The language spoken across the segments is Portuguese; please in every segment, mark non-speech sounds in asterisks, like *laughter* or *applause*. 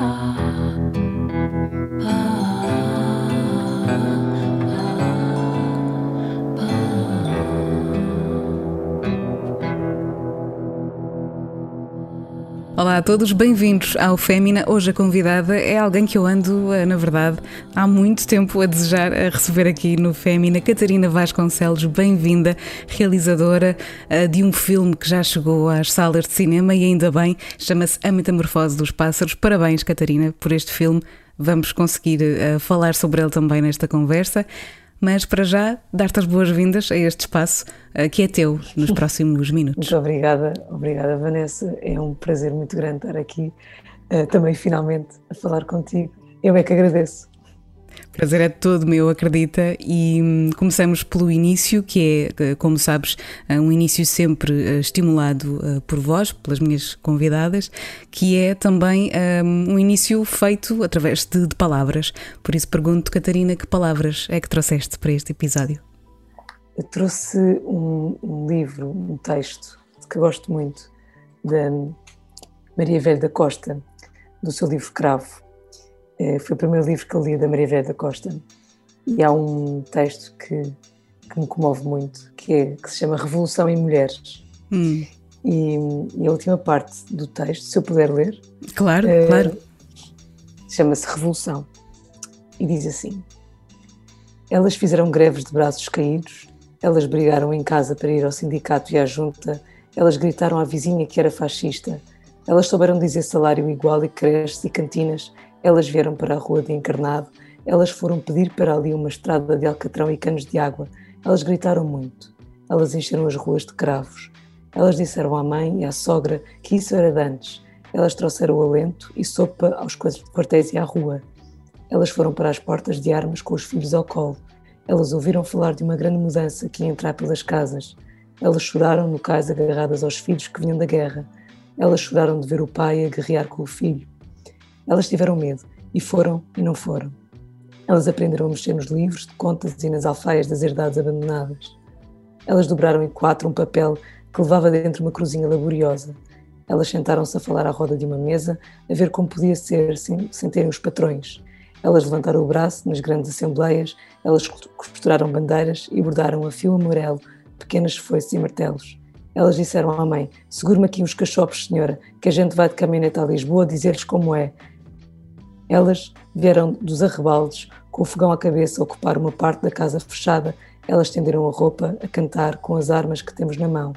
啊。Olá a todos, bem-vindos ao Fémina. Hoje a convidada é alguém que eu ando, eh, na verdade, há muito tempo a desejar a receber aqui no Fémina. Catarina Vasconcelos, bem-vinda, realizadora eh, de um filme que já chegou às salas de cinema e ainda bem, chama-se A Metamorfose dos Pássaros. Parabéns, Catarina, por este filme. Vamos conseguir uh, falar sobre ele também nesta conversa mas para já dar-te as boas-vindas a este espaço uh, que é teu nos *laughs* próximos minutos. Muito obrigada, obrigada Vanessa, é um prazer muito grande estar aqui uh, também finalmente a falar contigo. Eu é que agradeço. Prazer é todo meu, acredita. E hum, começamos pelo início, que é, como sabes, eh, um início sempre eh, estimulado eh, por vós, pelas minhas convidadas, que é também um, um início feito através de, de palavras. Por isso pergunto, Catarina, que palavras é que trouxeste para este episódio? Eu trouxe um, um livro, um texto que gosto muito, da Maria Velho da Costa, do seu livro Cravo foi o primeiro livro que eu li da Maria Velha da Costa e há um texto que, que me comove muito, que, é, que se chama Revolução em Mulheres. Hum. E, e, a última parte do texto, se eu puder ler. Claro, é, claro. Chama-se Revolução e diz assim: Elas fizeram greves de braços caídos, elas brigaram em casa para ir ao sindicato e à junta, elas gritaram à vizinha que era fascista, elas souberam dizer salário igual e creches e cantinas, elas vieram para a rua de Encarnado, elas foram pedir para ali uma estrada de alcatrão e canos de água. Elas gritaram muito. Elas encheram as ruas de cravos. Elas disseram à mãe e à sogra que isso era de antes. Elas trouxeram alento e sopa aos quartéis e à rua. Elas foram para as portas de armas com os filhos ao colo. Elas ouviram falar de uma grande mudança que ia entrar pelas casas. Elas choraram no cais agarradas aos filhos que vinham da guerra. Elas choraram de ver o pai a guerrear com o filho. Elas tiveram medo e foram e não foram. Elas aprenderam a mexer nos livros de contas e nas alfaias das herdades abandonadas. Elas dobraram em quatro um papel que levava dentro uma cruzinha laboriosa. Elas sentaram-se a falar à roda de uma mesa, a ver como podia ser sem, sem terem os patrões. Elas levantaram o braço nas grandes assembleias, elas costuraram bandeiras e bordaram a fio amarelo pequenas foices e martelos. Elas disseram à mãe: Segure-me aqui uns cachopos, senhora, que a gente vai de caminhonete a Lisboa dizer-lhes como é. Elas vieram dos arrebaldes, com o fogão à cabeça, ocupar uma parte da casa fechada. Elas estenderam a roupa, a cantar com as armas que temos na mão.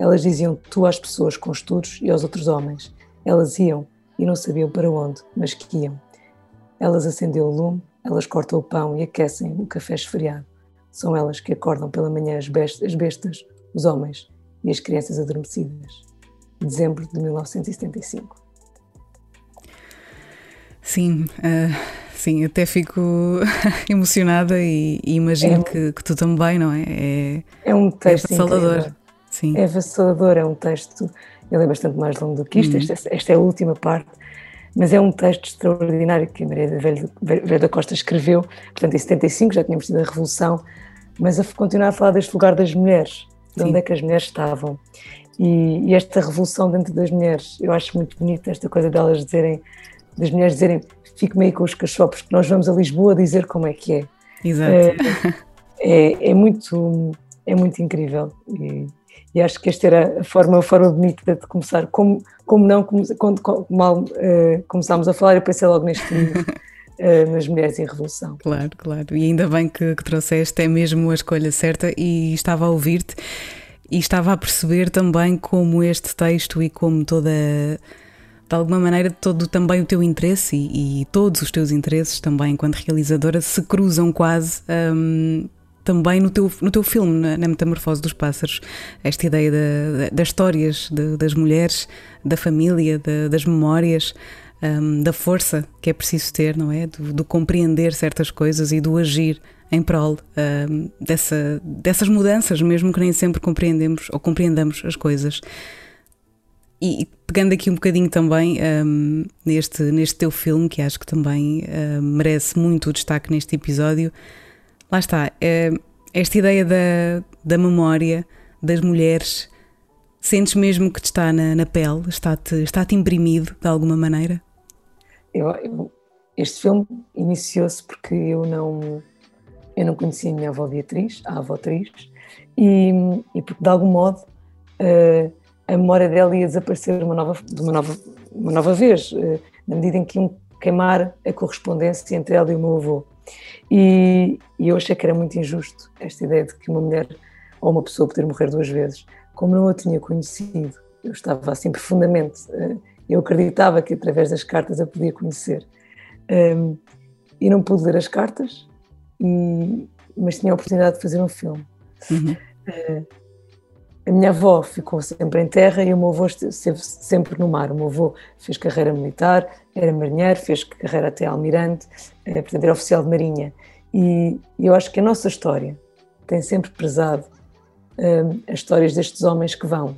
Elas diziam tu às pessoas com estudos e aos outros homens. Elas iam e não sabiam para onde, mas que iam. Elas acendem o lume, elas cortam o pão e aquecem o café esfriado. São elas que acordam pela manhã as bestas os homens e as crianças adormecidas. Dezembro de 1975. Sim, uh, sim, até fico *laughs* emocionada e, e imagino é, que, que, tu também, não é? É, é um texto é avassalador. Sim. É avassalador, é um texto, ele é bastante mais longo do que isto, uhum. esta, esta, é a última parte, mas é um texto extraordinário que a Maria Velho, Velho da Costa escreveu, portanto em 75 já tínhamos tido a Revolução, mas a continuar a falar deste lugar das mulheres, de Sim. onde é que as mulheres estavam. E, e, esta revolução dentro das mulheres, eu acho muito bonita esta coisa delas dizerem das mulheres dizerem fico-me aí com os cachorros, que nós vamos a Lisboa dizer como é que é. Exato. É, é, é muito, é muito incrível e, e, acho que esta era a forma, a forma bonita de começar. Como, como não, quando mal uh, começámos a falar, eu pensei logo neste livro. Uh, *laughs* nas mulheres em revolução. Claro, claro. E ainda bem que, que trouxeste, é mesmo a escolha certa e estava a ouvir-te e estava a perceber também como este texto e como toda de alguma maneira todo também o teu interesse e, e todos os teus interesses também enquanto realizadora se cruzam quase um, também no teu, no teu filme, na, na Metamorfose dos Pássaros, esta ideia da, das histórias de, das mulheres, da família, das memórias, um, da força que é preciso ter, não é? Do, do, compreender certas coisas e do agir em prol um, dessa, dessas mudanças, mesmo que nem sempre compreendemos ou compreendamos as coisas. E pegando aqui um bocadinho também um, neste, neste teu filme, que acho que também um, merece muito o destaque neste episódio, lá está, é, esta ideia da, da memória das mulheres, sentes mesmo que te está na, na pele, está-te está -te imprimido de alguma maneira? eu, eu, este filme iniciou-se porque eu não, eu não conhecia a minha avó Beatriz, a avó Atriz, e, e porque de algum modo uh, a memória dela ia desaparecer uma nova, de uma nova, uma nova vez, uh, na medida em que iam queimar a correspondência entre ela e o meu avô. E, e, eu achei que era muito injusto esta ideia de que uma mulher ou uma pessoa poder morrer duas vezes. Como não a tinha conhecido, eu estava assim profundamente, uh, eu acreditava que através das cartas a podia conhecer. E não pude ler as cartas, e, mas tinha a oportunidade de fazer um filme. Uhum. A minha avó ficou sempre em terra e o meu avô esteve sempre no mar. O meu avô fez carreira militar, era marinheiro, fez carreira até almirante, uh, portanto era oficial de marinha. E, eu acho que a nossa história tem sempre prezado as histórias destes homens que vão.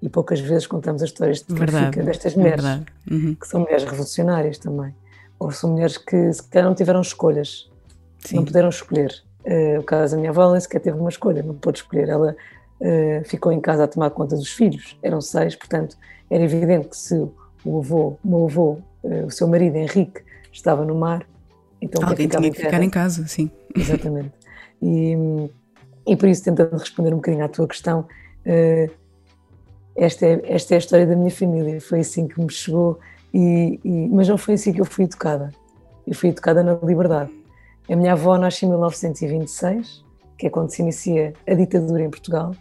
E poucas vezes contamos as histórias de verdade, destas mulheres, uhum. que são mulheres revolucionárias também. Ou são mulheres que se calhar não tiveram escolhas, Sim. não puderam escolher. Uh, o caso da minha avó nem sequer teve uma escolha, não pôde escolher. Ela uh, ficou em casa a tomar conta dos filhos, eram seis, portanto era evidente que se o avô, o meu avô, uh, o seu marido Henrique, estava no mar, então alguém tinha que ficar em casa, sim. Exatamente. E, e por isso, tentando responder um bocadinho à tua questão, esta, é, esta é a história da minha família, foi assim que me chegou, e, e, mas não foi assim que eu fui educada. Eu fui educada na liberdade. A minha avó nasce em 1926, que é quando se inicia a ditadura em Portugal,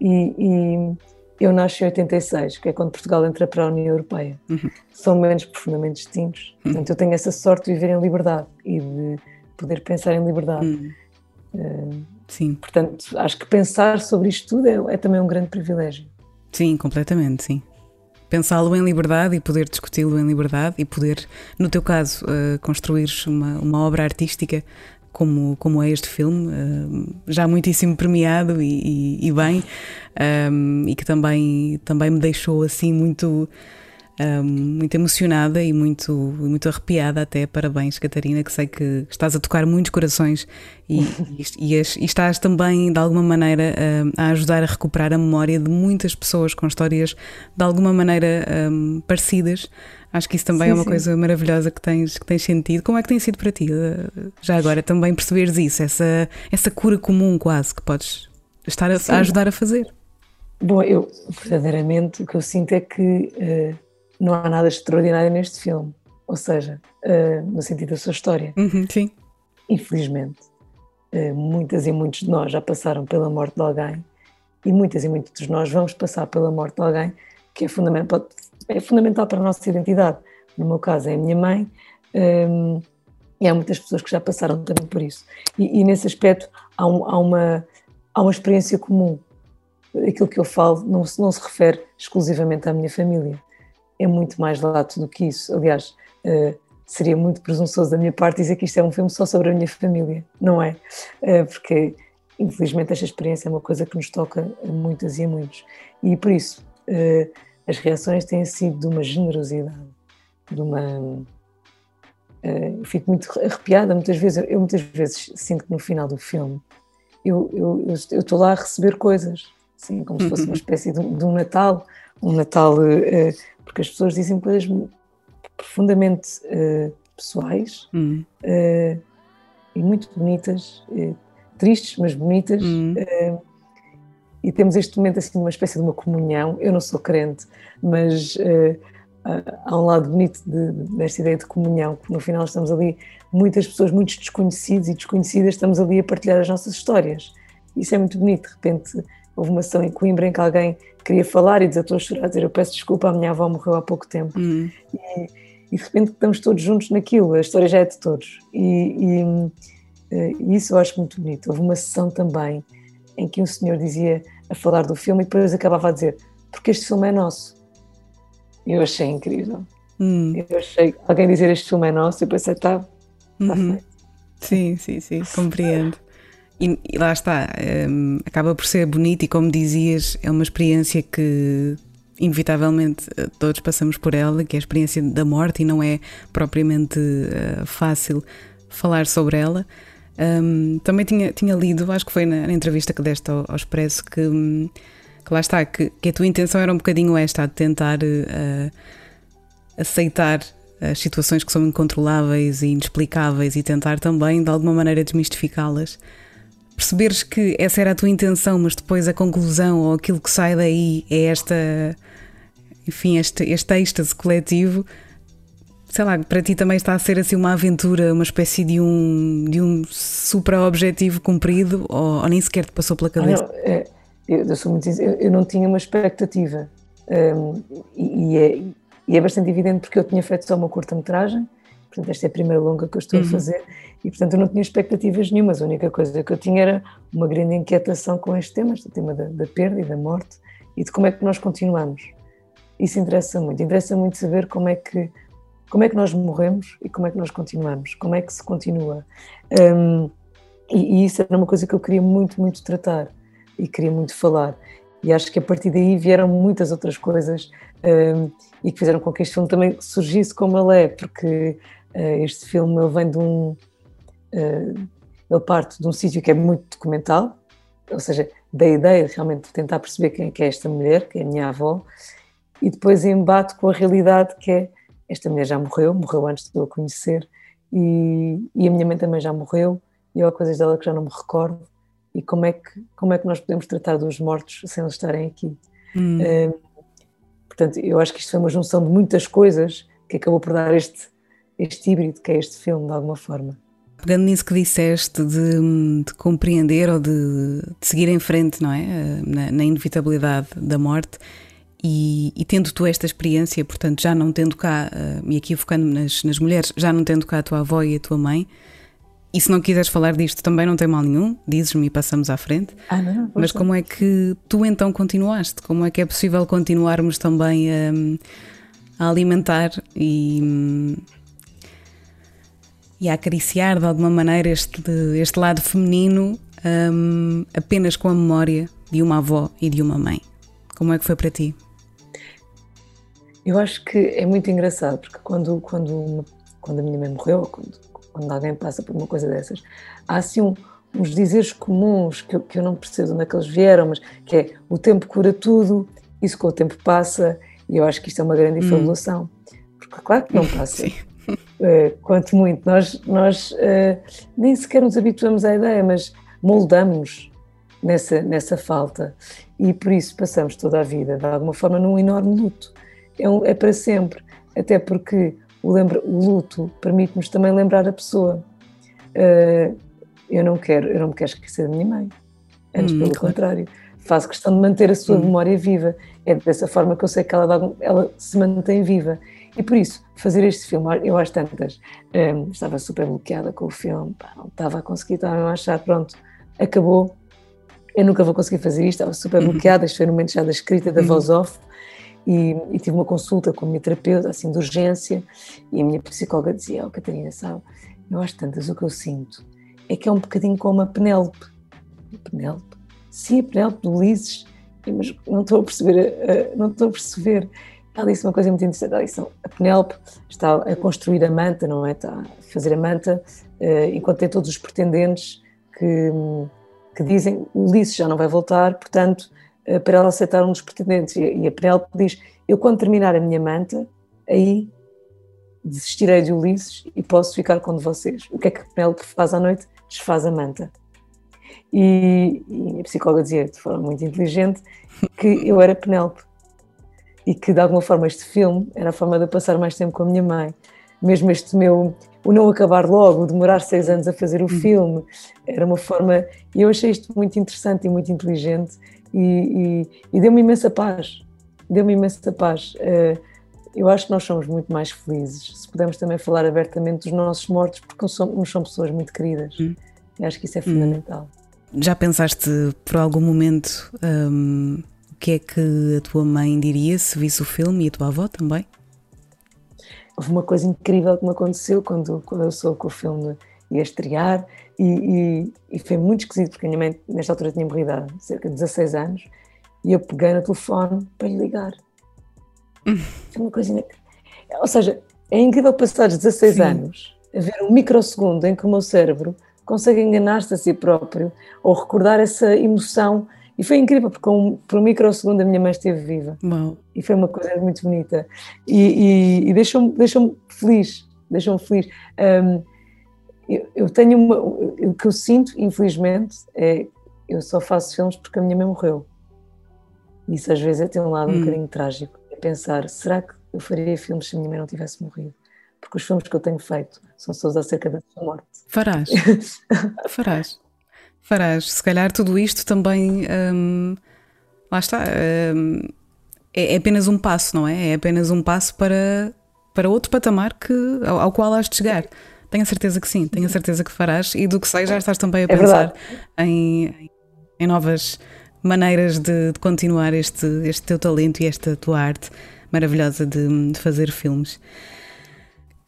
e, e eu nasci em 86, que é quando Portugal entra para a União Europeia. Uhum. São momentos profundamente distintos. Uhum. Portanto, eu tenho essa sorte de viver em liberdade e de poder pensar em liberdade. Uhum. Uh, Sim. Portanto, acho que pensar sobre isto tudo é, é também um grande privilégio. Sim, completamente, sim pensá-lo em liberdade e poder discuti-lo em liberdade e poder, no teu caso, uh, construir uma, uma obra artística como, como é este filme, uh, já muitíssimo premiado e, e, e bem, um, e que também, também me deixou assim muito um, muito emocionada e muito, muito arrepiada até. Parabéns, Catarina, que sei que estás a tocar muitos corações e, *laughs* e, e, estás também, de alguma maneira, a ajudar a recuperar a memória de muitas pessoas com histórias de alguma maneira um, parecidas. Acho que isso também sim, é uma sim. coisa maravilhosa que tens, que tens sentido. Como é que tem sido para ti, eh, já agora, também perceberes isso, essa, essa cura comum quase que podes estar a, a ajudar a fazer? Bom, eu verdadeiramente o que eu sinto é que uh, não há nada extraordinário neste filme. Ou seja, uh, no sentido da sua história. Uhum, sim. Infelizmente, uh, muitas e muitos de nós já passaram pela morte de alguém e muitas e muitos de nós vamos passar pela morte de alguém que é fundamental, é fundamental para a nossa identidade. No meu caso, é a minha mãe. Um, e há muitas pessoas que já passaram também por isso. E, e nesse aspecto há, um, há, uma, há uma experiência comum. Aquilo que eu falo não, não se refere exclusivamente à minha família é muito mais lato do que isso. Aliás, uh, seria muito presunçoso da minha parte dizer que isto é um filme só sobre a minha família, não é? Uh, porque, infelizmente, esta experiência é uma coisa que nos toca a muitas e a muitos. E por isso, uh, as reações têm sido de uma generosidade, de uma. eu fico muito arrepiada muitas vezes. Eu muitas vezes sinto que no final do filme eu estou lá a receber coisas, assim, como se fosse uma espécie de, de um Natal, um Natal porque as pessoas dizem coisas profundamente uh, pessoais uh, e muito bonitas, uh, tristes, mas bonitas. Hum. E temos este momento assim de uma espécie de uma comunhão. Eu não sou crente, mas há um lado bonito de, desta ideia de comunhão, que no final estamos ali, muitas pessoas, muitos desconhecidos e desconhecidas, estamos ali a partilhar as nossas histórias. Isso é muito bonito, de repente houve uma ação em Coimbra em que alguém queria falar e desatou a chorar, dizer eu peço desculpa, a minha avó morreu há pouco tempo. Uhum. E, e, de repente estamos todos juntos naquilo, a história já é de todos. E, e, eh, e, isso eu acho muito bonito. Houve uma sessão também em que um senhor dizia a falar do filme e depois acabava a dizer porque este filme é nosso. E eu achei incrível. Uhum. Eu achei alguém dizer este filme é nosso e pensei, está, tá uhum. Sim, sim, sim, compreendo. E, e lá está, um, acaba por ser bonito e, como dizias, é uma experiência que inevitavelmente eh, todos passamos por ela, que é a experiência da morte, e não é propriamente uh, fácil falar sobre ela. Um, também tinha, tinha lido, acho que foi na, na entrevista que deste ao, ao Expresso, que, hum, que, lá está, que, que, a tua intenção era um bocadinho esta, de tentar uh, aceitar as situações que são incontroláveis e inexplicáveis e tentar também de alguma maneira desmistificá-las. Perceberes que essa era a tua intenção, mas depois a conclusão ou aquilo que sai daí é esta, enfim, este, este êxtase coletivo. Sei lá, para ti também está a ser assim uma aventura, uma espécie de um, de um supra-objetivo cumprido ou, ou, nem sequer te passou pela cabeça? Ah, é, eu, eu, sou muito, eu, eu não tinha uma expectativa um, e, e, é, e é bastante evidente porque eu tinha feito só uma curta-metragem, portanto, esta é a primeira longa que eu estou uhum. a fazer, e portanto eu não tinha expectativas nenhumas. A única coisa que eu tinha era uma grande inquietação com este tema, este tema da, da perda e da morte, e de como é que nós continuamos. Isso interessa muito. Interessa muito saber como é que como é que nós morremos e como é que nós continuamos, como é que se continua. Um, e, e, isso era uma coisa que eu queria muito, muito tratar e queria muito falar. E acho que a partir daí vieram muitas outras coisas um, e que fizeram com que este filme também surgisse como ele é, porque uh, este filme ele vem de um. Uh, ele parte de um sítio que é muito documental, ou seja, da ideia de realmente tentar perceber quem é, que é esta mulher, que é a minha avó, e depois embate com a realidade que é esta mulher já morreu, morreu antes de eu a conhecer, e, e a minha mãe também já morreu, e há coisas dela que já não me recordo, e como é que, como é que nós podemos tratar dos mortos sem eles estarem aqui. Hum. Uh, Portanto, eu acho que isto foi uma junção de muitas coisas que acabou por dar este, este híbrido que é este filme, de alguma forma. Pegando nisso que disseste de, de compreender ou de, de, seguir em frente, não é? Eh, na, na inevitabilidade da morte, e, e, tendo tu esta experiência, portanto, já não tendo cá, eh, e aqui focando nas, nas mulheres, já não tendo cá a tua avó e a tua mãe, e se não quiseres falar disto também não tem mal nenhum, dizes-me e passamos à frente. Ah, não, Mas como é que tu então continuaste? Como é que é possível continuarmos também a, a alimentar e, e a acariciar de alguma maneira este, este lado feminino um, apenas com a memória de uma avó e de uma mãe? Como é que foi para ti? Eu acho que é muito engraçado, porque quando, quando, quando a minha mãe morreu, quando, quando alguém passa por uma coisa dessas. Há assim um, uns dizeres comuns que eu, que eu não percebo de onde é que eles vieram, mas que é o tempo cura tudo, isso com o tempo passa, e eu acho que isto é uma grande hum. Hum. Porque claro que não *laughs* passa. É, quanto muito, nós, nós uh, nem sequer nos habituamos à ideia, mas moldamos nessa, nessa falta. E por isso passamos toda a vida, de alguma forma, num enorme luto. É, um, é para sempre. Até porque o, lembra, o luto permite-nos também lembrar a pessoa. Uh, eu não quero, eu não me quero esquecer da minha mãe. Antes, hum, pelo claro. contrário, faço questão de manter a sua hum. memória viva. É dessa forma que eu sei que ela, ela se mantém viva. E por isso, fazer este filme, eu às tantas um, estava super bloqueada com o filme, pá, não estava a conseguir, estava a achar, pronto, acabou, eu nunca vou conseguir fazer isto, estava super uhum. bloqueada, isto foi no momento já da escrita, da uhum. voz off, e, e, tive uma consulta com a minha terapeuta, assim, de urgência, e a minha psicóloga dizia, oh, Catarina, sabe, eu acho tantas o que eu sinto é que é um bocadinho como a Penélope. Penélope? Sim, a Penélope do Ulisses, mas não estou a perceber, não estou a perceber. Ela disse uma coisa muito interessante, ela disse, a Penélope está a construir a manta, não é? Está a fazer a manta, eh, enquanto tem todos os pretendentes que, que dizem, o Ulisses já não vai voltar, portanto, eh, para ela aceitar um dos pretendentes. E a Penélope diz: Eu, quando terminar a minha manta, aí desistirei de Ulisses e posso ficar com de vocês. O que é que a Penélope faz à noite? Desfaz a manta. E, e a psicóloga dizia de forma muito inteligente que eu era Penélope e que de alguma forma este filme era a forma de eu passar mais tempo com a minha mãe. Mesmo este meu, o não acabar logo, o demorar seis anos a fazer o hum. filme, era uma forma. E eu achei isto muito interessante e muito inteligente e, e, e deu-me imensa paz. Deu-me imensa paz. Uh, eu acho que nós somos muito mais felizes se pudermos também falar abertamente dos nossos mortos, porque nos são, pessoas muito queridas. Hum. Eu acho que isso é hum. fundamental. Hum. Já pensaste por algum momento um, o que é que a tua mãe diria se visse o filme e a tua avó também? Houve uma coisa incrível que me aconteceu quando, quando eu soube que o filme ia estrear e, e, e, foi muito esquisito porque a minha mãe nesta altura tinha morrido há cerca de 16 anos e eu peguei no telefone para lhe ligar. *laughs* É uma coisa Ou seja, é incrível passar 16 Sim. anos a ver um microsegundo em que o meu cérebro consegue enganar-se a si próprio ou recordar essa emoção e foi incrível, porque um, por um microsegundo a minha mãe esteve viva. Uau. E foi uma coisa muito bonita. E, e, e deixou-me deixou feliz, deixam-me feliz. Um, eu, eu, tenho uma. O que eu sinto, infelizmente, é eu só faço filmes porque a minha mãe morreu. Isso às vezes é ter um lado hum. um bocadinho trágico. É pensar, será que eu faria filmes se a minha mãe não tivesse morrido? Porque os filmes que eu tenho feito são todos acerca da sua morte. Farás. *laughs* Farás. Farás. Se calhar tudo isto também. Hum, lá está. Hum, é, é, apenas um passo, não é? É apenas um passo para, para outro patamar que, ao, ao qual has de chegar. Tenho a certeza que sim, tenho a certeza que farás e do que sei já estás também a é pensar em, em novas maneiras de, de, continuar este, este teu talento e esta tua arte maravilhosa de, de fazer filmes.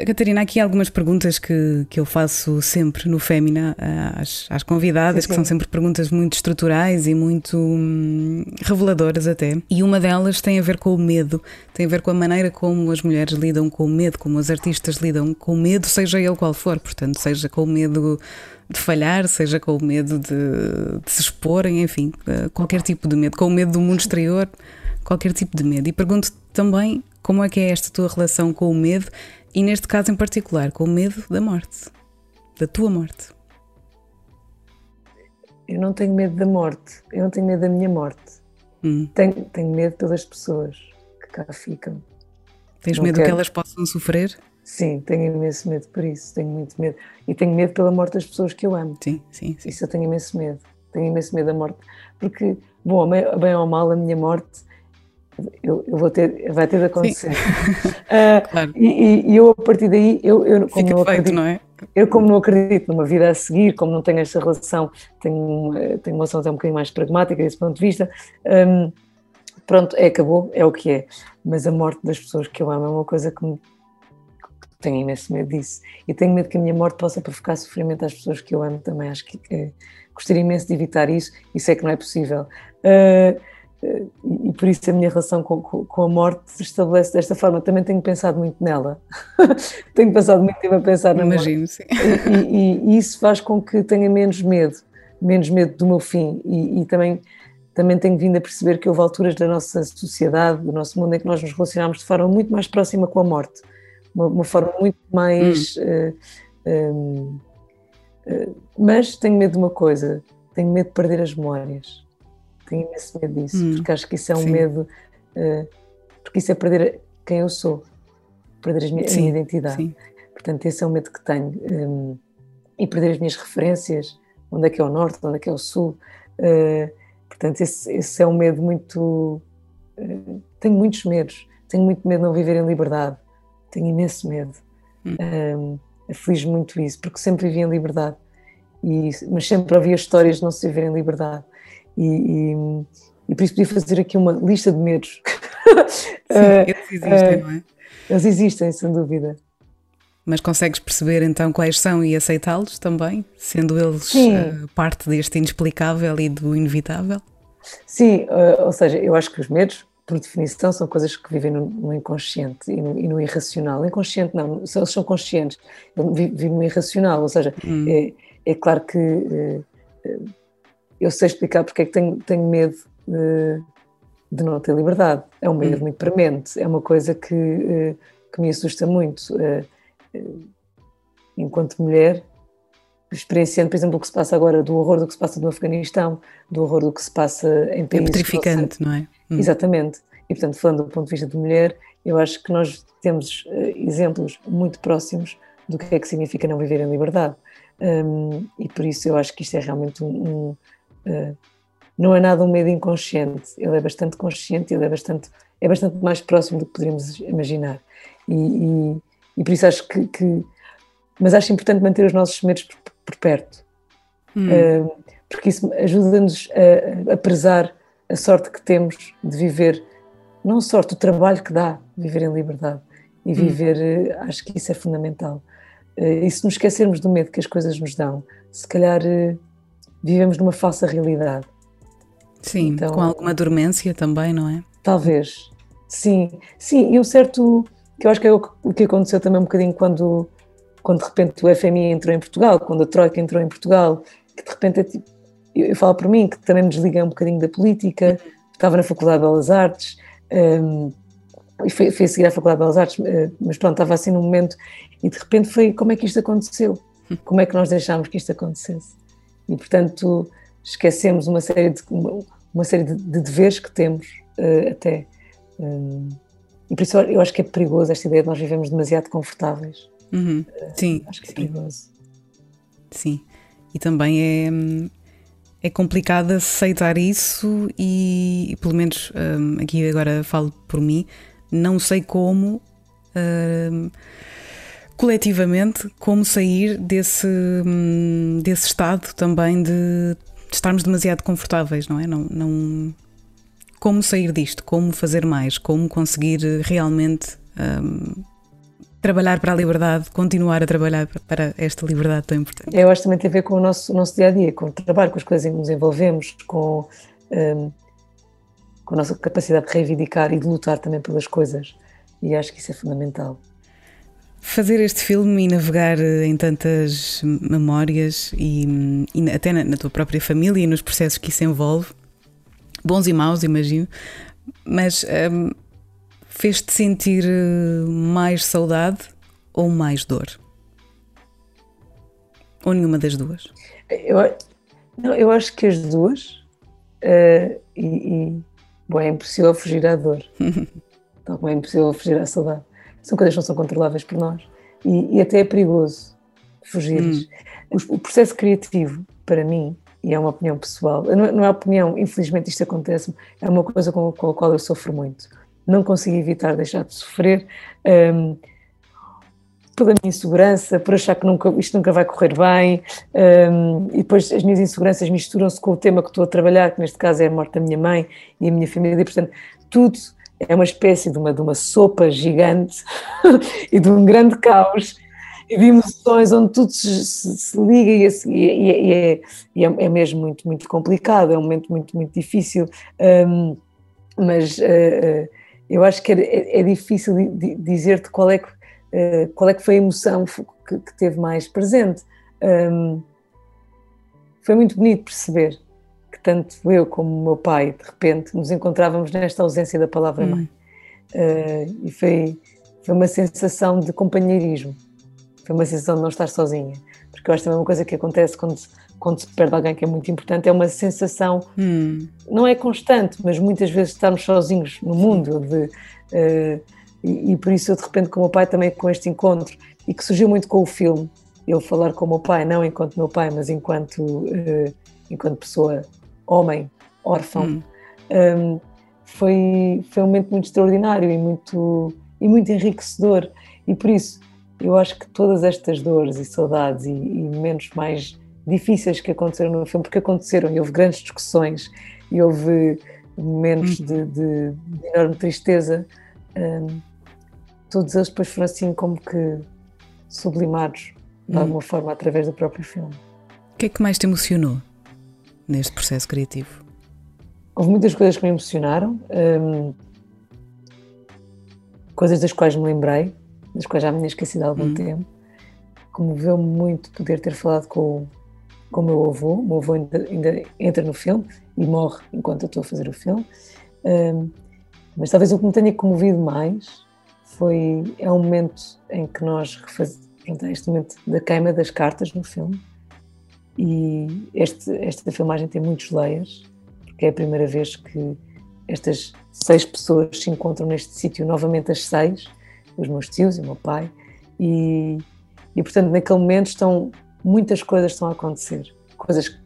Catarina, aqui algumas perguntas que, que eu faço sempre no Fémina às, às convidadas, sim, sim. que são sempre perguntas muito estruturais e muito hum, reveladoras até. E uma delas tem a ver com o medo, tem a ver com a maneira como as mulheres lidam com o medo, como os artistas lidam com o medo, seja ele qual for, portanto, seja com o medo de falhar, seja com o medo de, de se exporem, enfim, eh, qualquer tipo de medo, com o medo do mundo exterior, qualquer tipo de medo. E pergunto também como é que é esta tua relação com o medo e neste caso em particular, com o medo da morte, da tua morte. Eu não tenho medo da morte, eu não tenho medo da minha morte. Hum. Tenho, tenho medo pelas pessoas que cá ficam. Tens não medo quero... que elas possam sofrer? Sim, tenho imenso medo por isso, tenho muito medo. E tenho medo pela morte das pessoas que eu amo. Sim, sim. sim. Isso eu tenho imenso medo. Tenho imenso medo da morte. Porque, bom, bem ou mal, a minha morte eu, eu, vou ter, vai ter de acontecer. Uh, *laughs* claro. e, e, eu, a partir daí, eu, eu como Fica não feito, acredito, não é? Eu, como não acredito numa vida a seguir, como não tenho esta relação, tenho, tenho uma relação até um bocadinho mais pragmática desse ponto de vista, um, pronto, é, acabou, é o que é. Mas a morte das pessoas que eu amo é uma coisa que me tenho imenso medo disso. E tenho medo que a minha morte possa provocar sofrimento às pessoas que eu amo também. Acho que, que gostaria imenso de evitar isso e sei que não é possível. Uh, e por isso a minha relação com, com, a morte se estabelece desta forma. Também tenho pensado muito nela. *laughs* tenho passado muito tempo a pensar na Imagino, morte. sim. E, e, e, isso faz com que tenha menos medo, menos medo do meu fim. E, e, também, também tenho vindo a perceber que houve alturas da nossa sociedade, do nosso mundo, em que nós nos relacionámos de forma muito mais próxima com a morte. Uma, uma forma muito mais. Hum. Uh, uh, uh, mas tenho medo de uma coisa: tenho medo de perder as memórias tenho imenso medo disso, hum, porque acho que isso é um sim. medo, uh, porque isso é perder quem eu sou, perder a minha, sim, a minha identidade. Sim. Portanto, esse é o medo que tenho. Um, e perder as minhas referências, onde é que é o norte, onde é que é o sul. Uh, portanto, esse, esse, é um medo muito. Uh, tenho muitos medos. Tenho muito medo de não viver em liberdade. Tenho imenso medo. Hum. Um, aflige muito isso, porque sempre vivi em liberdade. E, mas sempre havia histórias de não se viver em liberdade e, e, e por isso podia fazer aqui uma lista de medos. *laughs* Sim, eles existem, uh, não é? Eles existem, sem dúvida. Mas consegues perceber então quais são e aceitá-los também, sendo eles uh, parte deste inexplicável e do inevitável? Sim, uh, ou seja, eu acho que os medos, por definição, são coisas que vivem no, no inconsciente e no, e no, irracional. Inconsciente não, eles são conscientes, vivem no irracional, ou seja, hum. é, é, claro que uh, eu sei explicar porque é que tenho, tenho medo de, de não ter liberdade. É um medo hum. muito premente, é uma coisa que, eh, que me assusta muito. Eh, eh, enquanto mulher, experienciando, por exemplo, o que se passa agora, do horror do que se passa no Afeganistão, do horror do que se passa em países... É petrificante, não, é? Hum. Exatamente. E, portanto, falando do ponto de vista de mulher, eu acho que nós temos exemplos muito próximos do que é que significa não viver em liberdade. Um, e por isso eu acho que isto é realmente um, um eh, não é nada um medo inconsciente, ele é bastante consciente, ele é bastante, é bastante mais próximo do que poderíamos imaginar. E, e, e por isso acho que, que, Mas acho importante manter os nossos medos por, por perto, hum. porque isso ajuda-nos a, a prezar a sorte que temos de viver, não sorte, o trabalho que dá viver em liberdade. E hum. viver, hum. acho que isso é fundamental. Uh, e se nos esquecermos do medo que as coisas nos dão, se calhar vivemos numa falsa realidade. Sim, então, com alguma dormência também, não é? Talvez, sim. Sim, e o certo, que eu acho que é o que aconteceu também um bocadinho quando, quando de repente o FMI entrou em Portugal, quando a Troika entrou em Portugal, que de repente é tipo, eu, eu falo por mim, que também me desliguei um bocadinho da política, estava na Faculdade de Belas Artes, um, e foi, foi a seguir à Faculdade de Belas Artes, eh, mas pronto, estava assim num momento e de repente foi como é que isto aconteceu? Como é que nós deixámos que isto acontecesse? E portanto esquecemos uma série de, uma série de, de deveres que temos uh, até. Um, e por isso eu acho que é perigoso esta ideia de nós vivemos demasiado confortáveis. Uhum. Sim. Uh, acho que é sim. perigoso. Sim. E também é, é complicado aceitar isso e, pelo menos um, aqui agora falo por mim, não sei como um, coletivamente como sair desse, hum, desse estado também de, estarmos demasiado confortáveis, não é? Não, não, como sair disto, como fazer mais, como conseguir realmente um, trabalhar para a liberdade, continuar a trabalhar para esta liberdade tão importante. Eu acho que também tem a ver com o nosso, nosso dia a dia, com o trabalho, com as coisas em que nos envolvemos, com, um, com a nossa capacidade de reivindicar e de lutar também pelas coisas. E acho que isso é fundamental. Fazer este filme e navegar em tantas memórias e, e até na, na, tua própria família e nos processos que isso envolve, bons e maus, imagino, mas um, fez-te sentir eh, mais saudade ou mais dor? Ou nenhuma das duas? Eu, não, eu acho que as duas, uh, e, e bom, é impossível fugir à dor, *laughs* tal como é impossível fugir à saudade. São coisas que não são controláveis por nós e, e até é perigoso fugir-lhes. Hum. O, o, processo criativo, para mim, e é uma opinião pessoal, não é, não é opinião, infelizmente isto acontece, é uma coisa com, com a qual eu sofro muito não consigo evitar deixar de sofrer um, pela minha insegurança, por achar que nunca, isto nunca vai correr bem, um, e depois as minhas inseguranças misturam-se com o tema que estou a trabalhar, que neste caso é a morte da minha mãe e a minha família, e portanto tudo é uma espécie de uma, de uma sopa gigante *laughs* e de um grande caos. E de emoções onde tudo se, se, se liga e, e, e, é, e é, é, mesmo muito, muito complicado, é um momento muito, muito difícil, um, mas uh, eu acho que é, é, é difícil dizer-te qual, é que, uh, qual é que foi a emoção que, que teve mais presente. Um, foi muito bonito perceber tanto eu como o meu pai, de repente, nos encontrávamos nesta ausência da palavra hum. mãe. Uh, e foi, foi uma sensação de companheirismo, foi uma sensação de não estar sozinha. Porque eu acho que é uma coisa que acontece quando quando se perde alguém que é muito importante, é uma sensação, hum. não é constante, mas muitas vezes estamos sozinhos no mundo. De, uh, e, e, por isso eu, de repente, com o meu pai, também com este encontro, e que surgiu muito com o filme, eu falar com o meu pai, não enquanto meu pai, mas enquanto, uh, enquanto pessoa, homem, órfão, hum. um, foi, foi um momento muito extraordinário e muito, e muito enriquecedor. E por isso, eu acho que todas estas dores e saudades e, e momentos mais difíceis que aconteceram no filme, porque aconteceram e houve grandes discussões e houve momentos de, de, de enorme tristeza. Um, todos eles depois foram assim como que sublimados de hum. alguma forma através do próprio filme. O que é que mais te emocionou neste processo criativo? Houve muitas coisas que me emocionaram, um, coisas das quais me lembrei, das quais já me tinha esquecido há algum hum. tempo. Comoveu-me muito poder ter falado com, com o meu avô. O meu avô ainda, ainda, entra no filme e morre enquanto eu estou a fazer o filme. Um, mas talvez o que me tenha comovido mais foi é um momento em que nós refazemos é este momento da queima das cartas no filme e este, esta filmagem tem muitos layers porque é a primeira vez que estas seis pessoas se encontram neste sítio novamente as seis os meus tios e o meu pai e, e portanto naquele momento estão muitas coisas estão a acontecer. Coisas,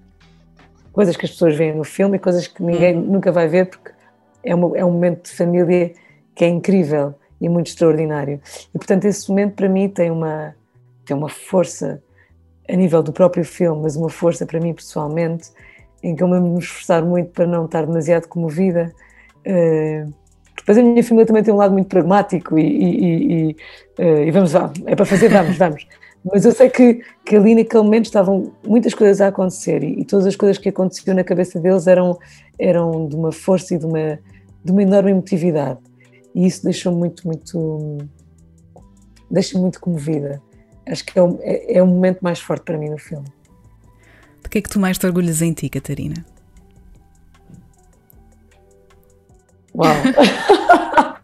coisas que as pessoas veem no filme e coisas que ninguém uhum. nunca vai ver porque é, uma, é um momento de família que é incrível e muito extraordinário. E portanto esse momento para mim tem uma, tem uma força a nível do próprio filme, mas uma força para mim pessoalmente, em que eu me me esforçar muito para não estar demasiado comovida. Uh, depois a minha família também tem um lado muito pragmático e, e, e, uh, e vamos lá, é para fazer, vamos, vamos. Mas eu sei que, que ali naquele momento estavam muitas coisas a acontecer e, todas as coisas que aconteciam na cabeça deles eram, eram de uma força e de uma, de uma enorme emotividade. E isso deixou-me muito, muito. deixa-me muito comovida. Acho que é, um, é, é o momento mais forte para mim no filme. De que é que tu mais te orgulhas em ti, Catarina? Uau! *laughs*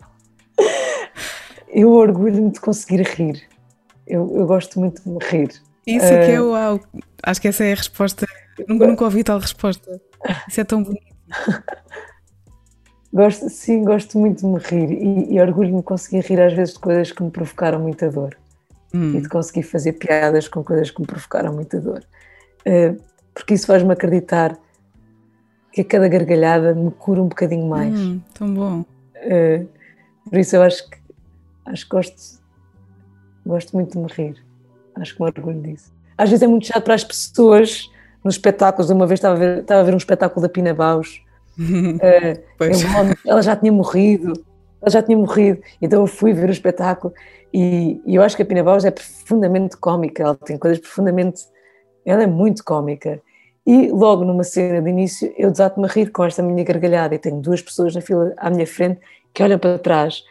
eu orgulho-me de conseguir rir. Eu, eu, gosto muito de me rir. Isso é que é uh, uau. Acho que essa é a resposta. Nunca, nunca ouvi tal resposta. Isso é tão bonito. *laughs* Gosto, sim, gosto muito de me rir e, e orgulho-me de conseguir rir às vezes de coisas que me provocaram muita dor hum. e de conseguir fazer piadas com coisas que me provocaram muita dor. Uh, porque isso faz-me acreditar que a cada gargalhada me cura um bocadinho mais. Hum, tão bom. Uh, por isso eu acho que acho que gosto, gosto muito de me rir. Acho que me orgulho disso. Às vezes é muito chato para as pessoas nos espetáculos. Uma vez estava a ver, estava a ver um espetáculo da Pina Baus *laughs* Uh, ela já tinha morrido, ela já tinha morrido, então eu fui ver o espetáculo e, e eu acho que a Pina Bausch é profundamente cómica, ela tem coisas profundamente, ela é muito cómica. E logo numa cena de início eu desato-me a rir com esta minha gargalhada e tenho duas pessoas na fila à minha frente que olham para trás,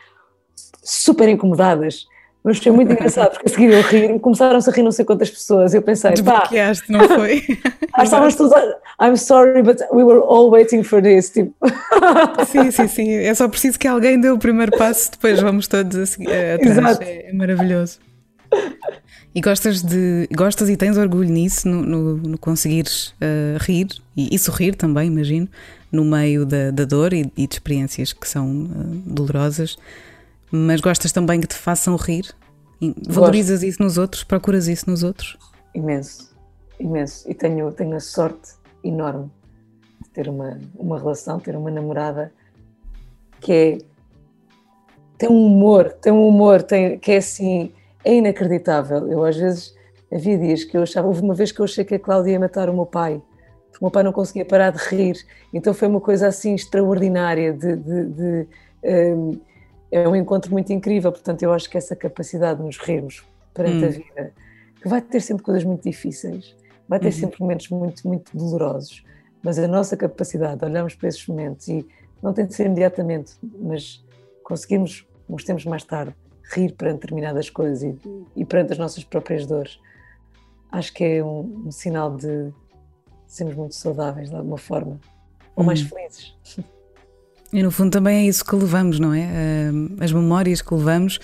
super incomodadas, mas foi muito engraçado, porque a seguir eu rir, começaram-se a rir não sei quantas pessoas. Eu pensei, pá. não foi? *laughs* Ah, estávamos todos. I'm sorry, but we were all waiting for this. Tipo. *laughs* Sim, sim, sim. É só preciso que alguém dê o primeiro passo, depois vamos todos a seguir, eh, atrás. Exato. É, é maravilhoso. E gostas de gostas e tens orgulho nisso, no, no, no conseguires uh, rir e, e, sorrir também, imagino, no meio da, da dor e, e, de experiências que são uh, dolorosas. Mas gostas também que te façam rir? Valorizas Gosto. isso nos outros? Procuras isso nos outros? Imenso, imenso. E tenho, tenho a sorte enorme de ter uma, uma relação, ter uma namorada que é. tem um humor, tem um humor, tem, que é assim. é inacreditável. Eu às vezes. Havia dias que eu achava, houve uma vez que eu achei que a Cláudia ia matar o meu pai, porque o meu pai não conseguia parar de rir. Então foi uma coisa assim extraordinária de, de, de um, é um encontro muito incrível. Portanto, eu acho que essa capacidade de nos rirmos perante hum. a vida, que vai ter sempre coisas muito difíceis, vai ter uhum. sempre momentos muito, muito dolorosos, mas a nossa capacidade de olharmos para esses momentos e não tem de ser imediatamente, mas conseguimos, uns tempos mais tarde, rir perante determinadas coisas e, e perante as nossas próprias dores, acho que é um, um sinal de sermos muito saudáveis de alguma forma, ou mais uhum. felizes. *laughs* E no fundo também é isso que levamos, não é? As memórias que levamos,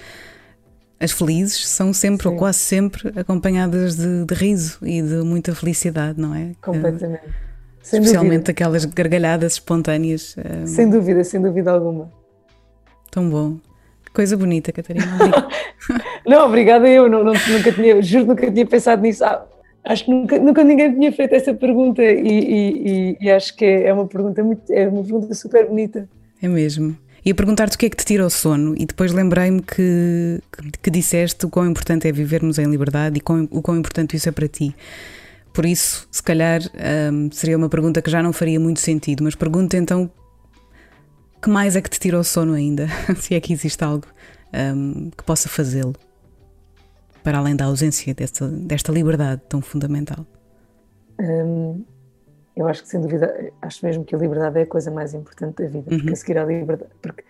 as felizes, são sempre Sim. ou quase sempre acompanhadas de, de, riso e de muita felicidade, não é? Completamente. Sem Especialmente dúvida. aquelas gargalhadas espontâneas. Sem dúvida, sem dúvida alguma. Tão bom. Coisa bonita, Catarina. *laughs* não, obrigada eu. Não, não, nunca tinha, juro, nunca tinha pensado nisso. Ah, Acho que nunca, nunca ninguém tinha feito essa pergunta e, e, e, acho que é uma pergunta muito, é uma pergunta super bonita. É mesmo. Ia perguntar-te o que é que te tira o sono e depois lembrei-me que, que, disseste o quão importante é vivermos em liberdade e quão, o quão importante isso é para ti. Por isso, se calhar um, seria uma pergunta que já não faria muito sentido, mas pergunta então que mais é que te tira o sono ainda? *laughs* se é que existe algo um, que possa fazê-lo para além da ausência desta, desta liberdade tão fundamental? Hum, eu acho que sem dúvida, acho mesmo que a liberdade é a coisa mais importante da vida, uhum. porque a seguir à liberdade, porque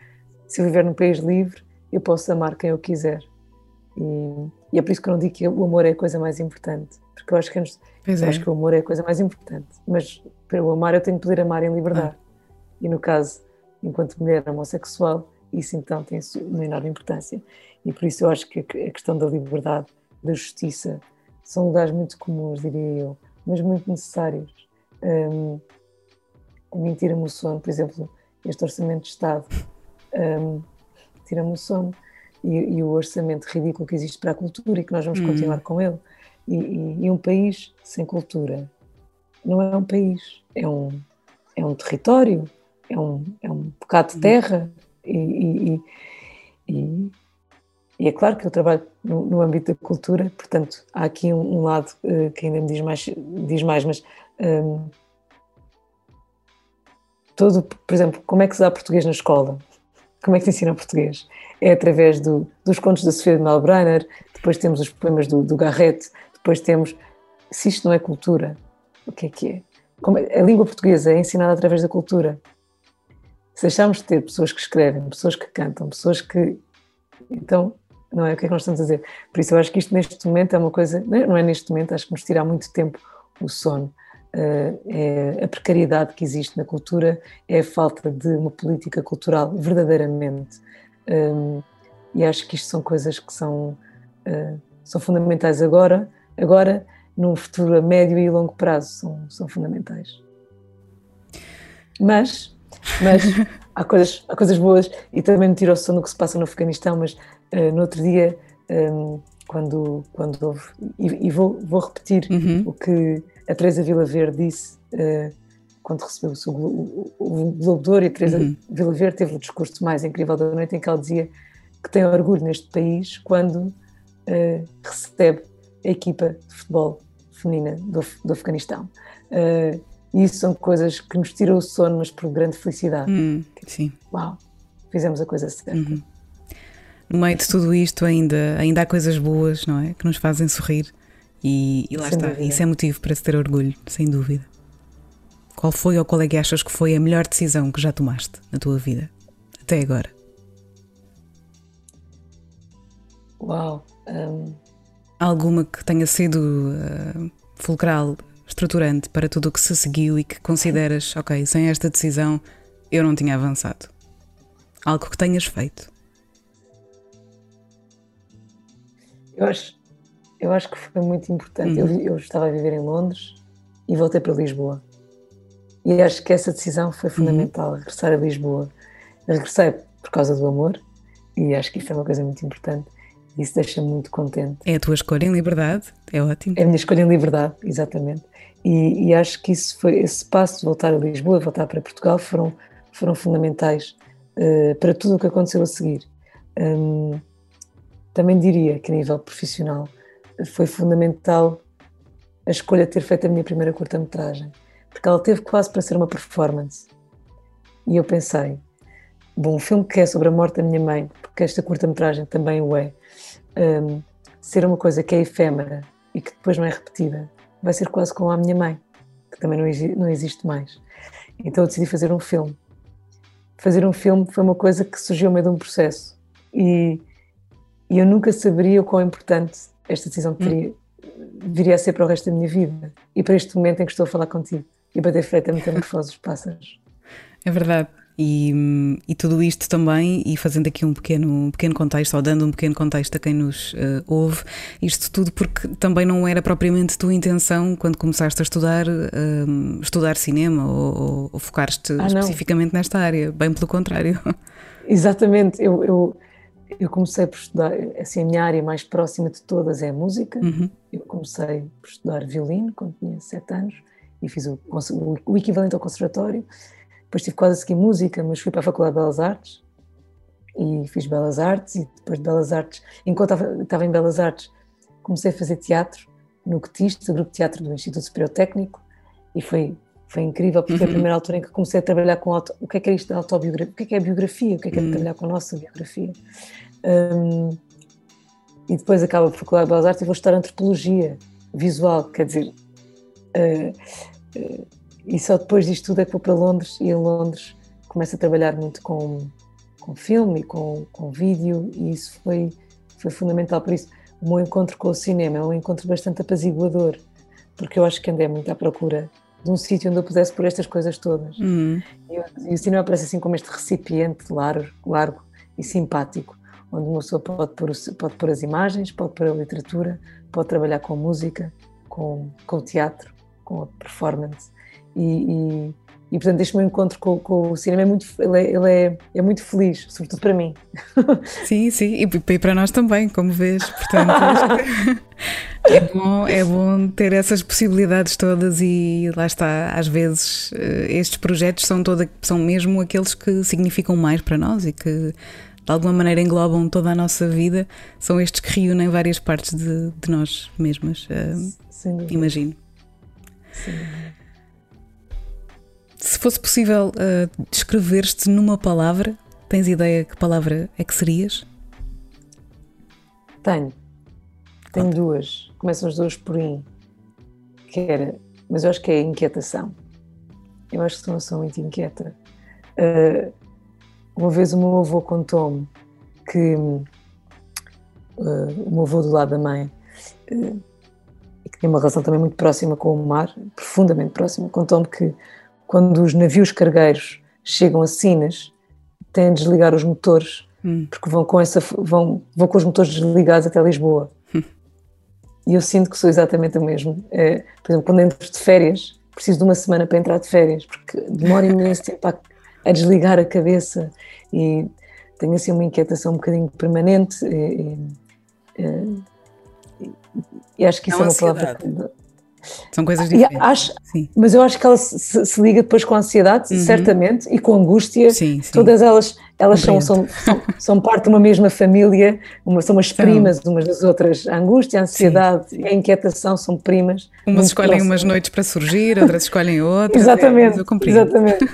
se eu viver num país livre, eu posso amar quem eu quiser. E, e é por isso que eu não digo que o amor é a coisa mais importante, porque eu acho que, eu é. acho que o amor é a coisa mais importante, mas para o amar eu tenho que poder amar em liberdade. Ah. E no caso, enquanto mulher homossexual, isso então tem uma enorme importância. E por isso eu acho que a questão da liberdade, da justiça, são lugares muito comuns, diria eu, mas muito necessários. Um, a mim tira-me o sono, por exemplo, este orçamento de Estado um, tira-me o sono e, e, o orçamento ridículo que existe para a cultura e que nós vamos hum. continuar com ele. E, e, e, um país sem cultura não é um país, é um, é um território, é um, é um bocado de hum. terra, e, e, e, é claro que eu trabalho no, no, âmbito da cultura, portanto, há aqui um, um lado uh, que ainda me diz mais, diz mais mas um, ehm, todo, por exemplo, como é que se dá português na escola? Como é que se ensina português? É através do, dos contos da Sofia de Melbrenner, depois temos os poemas do, do Garrett, depois temos. Se isto não é cultura, o que é que é? Como, a língua portuguesa é ensinada através da cultura se de ter pessoas que escrevem, pessoas que cantam, pessoas que. Então, não é o que é que nós estamos a dizer. Por isso, eu acho que isto neste momento é uma coisa. Não é neste momento, acho que nos tira há muito tempo o sono. Uh, é a precariedade que existe na cultura, é a falta de uma política cultural verdadeiramente um, e acho que isto são coisas que são, uh, são fundamentais agora, agora num futuro a médio e longo prazo são, são fundamentais. Mas, mas há, coisas, há coisas boas e também me tiro ao sono o que se passa no Afeganistão, mas uh, no outro dia, um, quando, quando houve, e, e vou, vou repetir uhum. o que a Teresa Vila Verde disse uh, quando recebeu o, seu, o, o Globo de Ouro, e a Teresa uhum. Vila Verde teve o discurso mais incrível da noite em que ela dizia que tem orgulho neste país quando uh, recebe a equipa de futebol feminina do, do Afeganistão. Uh, e isso são coisas que nos tiram o sono, mas por grande felicidade. Hum, sim. Uau, fizemos a coisa certa. Uhum. No meio de tudo isto, ainda, ainda há coisas boas, não é? Que nos fazem sorrir. E, e lá sem está. Dúvida. Isso é motivo para se ter orgulho, sem dúvida. Qual foi ou qual é que achas que foi a melhor decisão que já tomaste na tua vida, até agora? Uau! Um... Alguma que tenha sido uh, fulcral, estruturante para tudo o que se seguiu e que consideras, ok, sem esta decisão eu não tinha avançado? Algo que tenhas feito? Eu acho, eu acho que foi muito importante. Uhum. Eu, eu estava a viver em Londres e voltei para Lisboa. E acho que essa decisão foi uhum. fundamental, uhum. regressar a Lisboa. Eu regressei por causa do amor e acho que isso é uma coisa muito importante. Isso deixa-me muito contente. É a tua escolha em liberdade, é ótimo. É a minha escolha em liberdade, exatamente. E, e acho que isso foi, esse passo de voltar a Lisboa, voltar para Portugal, foram, foram fundamentais uh, para tudo o que aconteceu a seguir. Um, também diria que a nível profissional foi fundamental a escolha de ter feito a minha primeira curta-metragem, porque ela teve quase para ser uma performance. E eu pensei, bom, um filme que é sobre a morte da minha mãe, porque esta curta-metragem também o é, um, ser uma coisa que é efêmera e que depois não é repetida, vai ser quase como a minha mãe, que também não, não existe mais. Então eu decidi fazer um filme. Fazer um filme foi uma coisa que surgiu meio de um processo e, e eu nunca saberia o quão importante esta decisão teria, viria a ser para o resto da minha vida e para este momento em que estou a falar contigo e para ter feito a metamorfose dos pássaros. É verdade. E, e, tudo isto também, e fazendo aqui um pequeno, um pequeno contexto, ou dando um pequeno contexto a quem nos uh, ouve, isto tudo porque também não era propriamente tua intenção quando começaste a estudar, uh, estudar cinema ou, ou focaste ah, especificamente nesta área, bem pelo contrário. *laughs* Exatamente, eu, eu, eu, comecei por estudar, assim, a minha área mais próxima de todas é a música. Uhum. Eu comecei por estudar violino quando tinha sete anos e fiz o, o equivalente ao conservatório depois tive quase a seguir música, mas fui para a Faculdade de Belas Artes e fiz Belas Artes e depois de Belas Artes, enquanto estava, em Belas Artes, comecei a fazer teatro no CTIST, o Grupo de Teatro do Instituto Superior Técnico, e foi, foi incrível porque foi a uhum. primeira altura em que comecei a trabalhar com auto, o que é que é isto da autobiografia, o que é que é a biografia, o que é que é uhum. trabalhar com a nossa biografia. Um, e depois acabo a Faculdade de Belas Artes e vou estudar Antropologia Visual, quer dizer... Uh, uh, e só depois disto tudo é que vou para Londres e em Londres começo a trabalhar muito com, com filme e com, com vídeo e isso foi, foi fundamental para isso. O meu encontro com o cinema é um encontro bastante apaziguador, porque eu acho que andei muito à procura de um sítio onde eu pudesse pôr estas coisas todas. Uhum. E, e, o cinema parece assim como este recipiente largo, largo e simpático, onde uma pessoa pode pôr, pode pôr as imagens, pode pôr a literatura, pode trabalhar com música, com, com o teatro, com a performance e, e, e, portanto este meu encontro com, com o cinema é muito, ele é, ele é, é, muito feliz, sobretudo para mim. *laughs* Sim, sim, e, e para nós também, como vês, portanto é bom, é bom ter essas possibilidades todas e lá está, às vezes eh, estes projetos são, toda, são mesmo aqueles que significam mais para nós e que de alguma maneira englobam toda a nossa vida, são estes que reúnem várias partes de, de nós mesmas, uh, imagino. Sim. Se fosse possível uh, descrever-te numa palavra, tens ideia que palavra é que serias? Tenho. Tenho Conta. duas. Começam as duas por in. Que era, mas eu acho que é inquietação. Eu acho que sou uma pessoa muito inquieta. Uh, uma vez o meu avô contou-me que uh, o meu avô do lado da mãe, que tinha uma relação também muito próxima com o mar, profundamente próxima, contou-me que quando os navios cargueiros chegam a Sinas, têm de desligar os motores hum. porque vão com, essa, vão, vão com os motores desligados até Lisboa. Hum. E eu sinto que sou exatamente o mesmo. É, por exemplo, quando entro de férias, preciso de uma semana para entrar de férias, porque demora imenso *laughs* tempo a, a, desligar a cabeça e tenho assim uma inquietação um bocadinho permanente. E, e, e acho que isso Não é uma palavra. São coisas diferentes. Acho, mas eu acho que ela se, se liga depois com a ansiedade, uhum. certamente, e com a angústia. Sim, sim. Todas elas, elas são, são, são, são, parte de uma mesma família, uma, são as primas umas das outras. A angústia, a ansiedade sim. a inquietação são primas. Umas escolhem próximas. umas noites para surgir, outras escolhem outras. exatamente. Eu compreendo. Exatamente.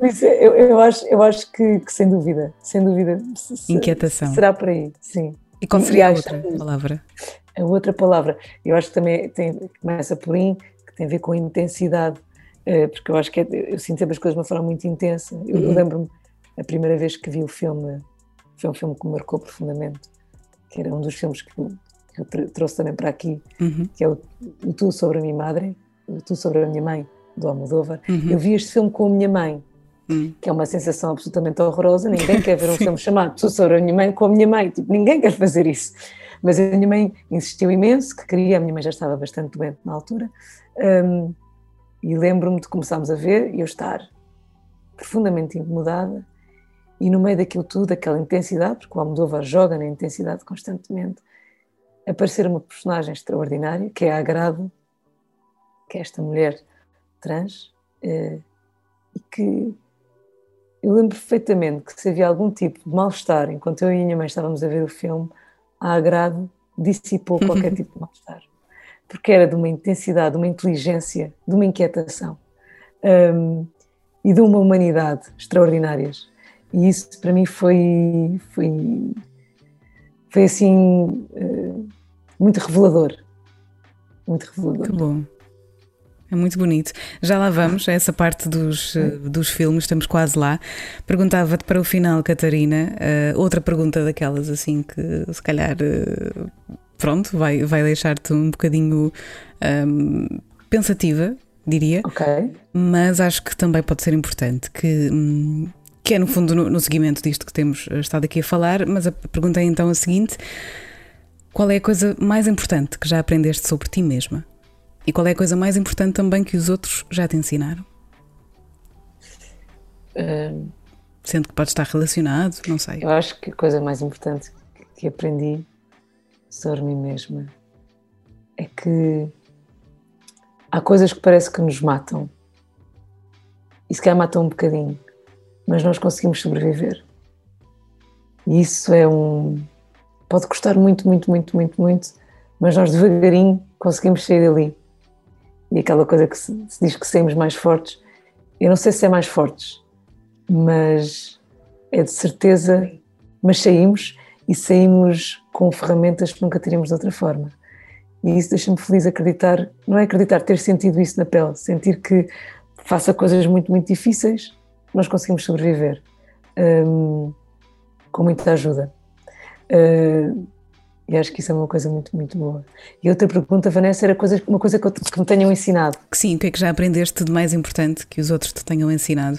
*laughs* eu, eu, acho, eu acho que, que, sem dúvida, sem dúvida. Se, Inquietação. Será por aí, sim. E qual seria a outra palavra? A outra palavra. Eu acho que também tem, começa por in, que tem a ver com intensidade, eh, porque eu acho que é, eu sinto sempre as coisas de uma forma muito intensa. Eu, uhum. lembro-me a primeira vez que vi o filme, foi um filme que me marcou profundamente, que era um dos filmes que eu, que eu trouxe também para aqui, uhum. que é o, o Tu sobre a minha madre, o Tu sobre a minha mãe, do Almodóvar. Uhum. Eu vi este filme com a minha mãe. Uhum. Que é uma sensação absolutamente horrorosa. Ninguém quer ver um *laughs* filme chamado Tu sobre a minha mãe com a minha mãe. Tipo, ninguém quer fazer isso. Mas a minha mãe insistiu imenso, que queria, a minha mãe já estava bastante doente na altura, um, e lembro-me de começarmos a ver e eu estar profundamente incomodada, e no meio daquilo tudo, daquela intensidade, porque o Almodóvar joga na intensidade constantemente, aparecer uma personagem extraordinária, que é a Agrado, que é esta mulher trans, eh, e que eu lembro perfeitamente que se havia algum tipo de mal-estar enquanto eu e a minha mãe estávamos a ver o filme, a agrado dissipou qualquer *laughs* tipo de mal-estar. Porque era de uma intensidade, de uma inteligência, de uma inquietação um, e de uma humanidade extraordinárias. E isso para mim foi, foi, foi assim, uh, muito revelador. Muito revelador. Que bom. É muito bonito. Já lá vamos, a essa parte dos, eh, dos filmes, estamos quase lá. Perguntava-te para o final, Catarina, uh, outra pergunta daquelas assim que se calhar, uh, pronto, vai, vai deixar-te um bocadinho um, pensativa, diria. Ok. Mas acho que também pode ser importante, que, um, que é no fundo no, no seguimento disto que temos estado aqui a falar, mas a pergunta é então a seguinte: qual é a coisa mais importante que já aprendeste sobre ti mesma? E qual é a coisa mais importante também que os outros já te ensinaram? Uh, Sendo que pode estar relacionado, não sei. Eu acho que a coisa mais importante que aprendi sobre mim mesma é que há coisas que parece que nos matam. E se calhar matam um bocadinho, mas nós conseguimos sobreviver. E isso é um. Pode custar muito, muito, muito, muito, muito, mas nós devagarinho conseguimos sair dali e aquela coisa que se, se diz que saímos mais fortes. Eu não sei se é mais fortes, mas é de certeza, mas saímos e saímos com ferramentas que nunca teríamos de outra forma. E isso deixa-me feliz acreditar, não é acreditar, ter sentido isso na pele, sentir que faça coisas muito, muito difíceis, nós conseguimos sobreviver um, com muita ajuda. Uh, e acho que isso é uma coisa muito, muito boa. E outra pergunta, Vanessa, era coisa, uma coisa que, eu, que me tenham ensinado. Que sim, o que é que já aprendeste de mais importante que os outros te tenham ensinado?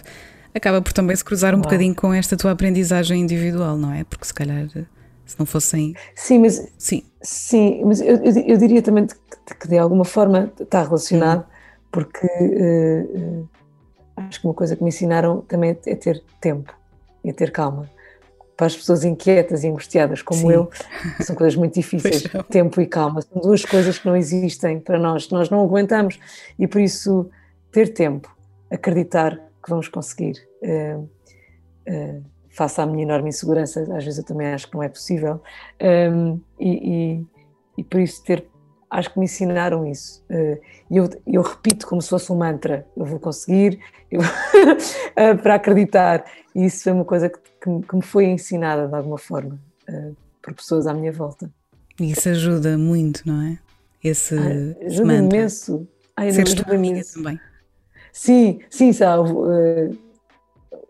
Acaba por também se cruzar um Uau. bocadinho com esta tua aprendizagem individual, não é? Porque se calhar se não fossem. Sim, mas, sim. Sim, mas eu, eu, eu diria também que, que, de alguma forma está relacionado, hum. porque uh, uh, acho que uma coisa que me ensinaram também é ter tempo e ter calma para as pessoas inquietas e angustiadas como Sim. eu, são coisas muito difíceis. *laughs* Tempo e calma são duas coisas que não existem para nós, nós não aguentamos e por isso ter tempo, acreditar que vamos conseguir. Uh, uh, face à minha enorme insegurança, às vezes eu também acho que não é possível, um, e, e, e, por isso ter, acho que me ensinaram isso. Uh, e eu, eu repito como se fosse um mantra: eu vou conseguir, eu *laughs* para acreditar. E isso foi uma coisa que que, me foi ensinada de alguma forma uh, por pessoas à minha volta. Isso ajuda muito, não é? Esse ah, ajuda imenso. Ai, Seres tua amiga imenso. também. Sim, sim, sabe. Uh,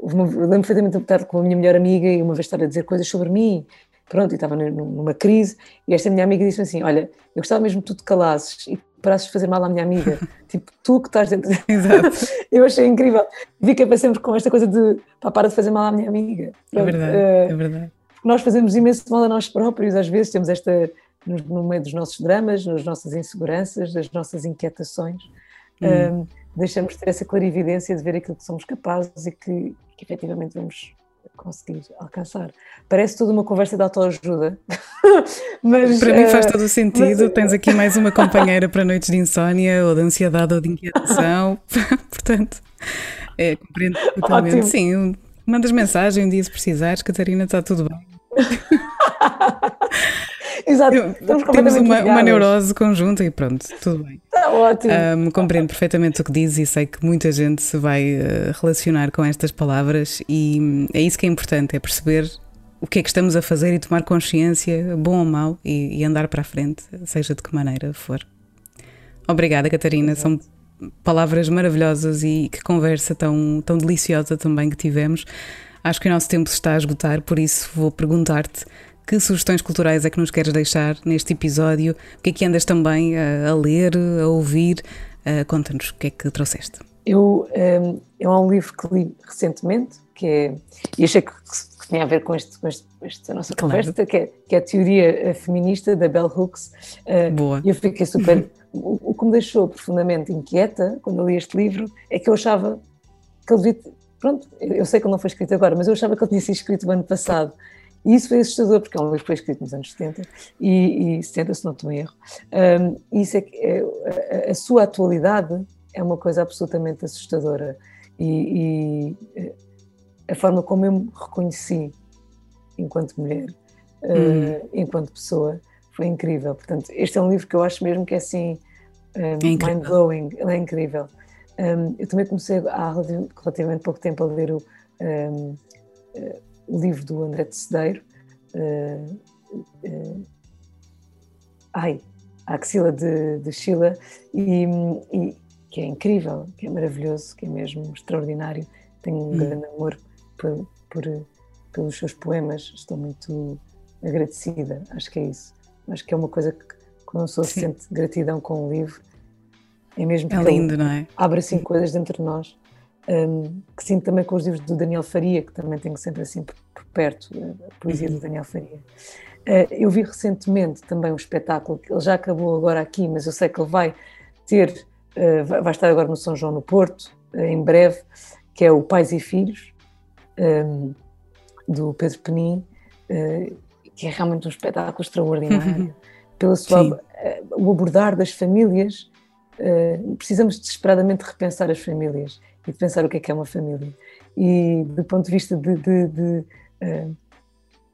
lembro perfeitamente de estar com a minha melhor amiga e uma vez estar a dizer coisas sobre mim. Pronto, e estava numa crise. E esta minha amiga disse-me assim: Olha, eu gostava mesmo que tu te calasses e parasses de fazer mal à minha amiga. *laughs* tipo, tu que estás dentro. *laughs* Exato. eu achei incrível. Fiquei para sempre com esta coisa de pá, para de fazer mal à minha amiga. É Pronto, é verdade, uh, é verdade. nós fazemos imenso mal a nós próprios, às vezes temos esta, no, no meio dos nossos dramas, nas nossas inseguranças, das nossas inquietações, hum. um, deixamos de ter essa clarividência de ver aquilo que somos capazes e que, que efetivamente vamos conseguir alcançar. Parece tudo uma conversa de autoajuda. *laughs* mas, para uh, mim faz todo o sentido. Mas... Tens aqui mais uma *laughs* companheira para noites de insónia, ou de ansiedade, ou de inquietação. *laughs* Portanto, é, compreendo totalmente. Ótimo. Sim, mandas mensagem um dia se precisares, Catarina, está tudo bem. *laughs* Exato. Temos uma, uma, neurose conjunta e pronto, tudo bem. Está ótimo. Um, compreendo perfeitamente o que dizes e sei que muita gente se vai uh, relacionar com estas palavras e um, é isso que é importante, é perceber o que é que estamos a fazer e tomar consciência, bom ou mau, e, e andar para a frente, seja de que maneira for. Obrigada, Catarina. São palavras maravilhosas e que conversa tão, tão deliciosa também que tivemos. Acho que o nosso tempo está a esgotar, por isso vou perguntar-te que sugestões culturais é que nos queres deixar neste episódio? O que é que andas também a, a ler, a ouvir? Uh, Conta-nos o que é que trouxeste. Eu, um, é um livro que li recentemente, que é, e achei que, que tinha a ver com, este, com este, esta nossa claro. conversa, que é, que é, a teoria feminista da Bell Hooks. Uh, Boa. E eu fiquei super. o, o, que me deixou profundamente inquieta quando eu li este livro é que eu achava que ele devia. Pronto, eu sei que ele não foi escrito agora, mas eu achava que ele tinha sido escrito no ano passado. E isso foi assustador, porque é um livro que foi escrito nos anos 70 e, e 70, se não estou em erro. Um, isso é que é, a, a, sua atualidade é uma coisa absolutamente assustadora. E, e a forma como eu me reconheci enquanto mulher, hum. uh, enquanto pessoa, foi incrível. Portanto, este é um livro que eu acho mesmo que é assim um, é mind-blowing, ele é incrível. Um, eu também comecei há relativamente pouco tempo a ler o, um, o livro do André Tecedeiro, uh, uh, ai, a Axila de, de Sheila, e, e, que é incrível, que é maravilhoso, que é mesmo extraordinário. Tenho um hum. grande amor por, por, pelos seus poemas, estou muito agradecida, acho que é isso. Acho que é uma coisa que, quando a pessoa Sim. sente gratidão com o livro, é mesmo é lindo, não é? Abre assim coisas dentro de nós um, que sinto também com os livros do Daniel Faria, que também tenho sempre assim por, por perto, a poesia do uhum. Daniel Faria. Uh, eu vi recentemente também um espetáculo, que ele já acabou agora aqui, mas eu sei que ele vai ter, uh, vai estar agora no São João no Porto, uh, em breve, que é o Pais e Filhos, um, do Pedro Penin, que é realmente um espetáculo extraordinário. Uhum. Pela sua, o abordar das famílias, precisamos desesperadamente repensar as famílias e de pensar o que é que é uma família. E do ponto de vista de. de, de uh,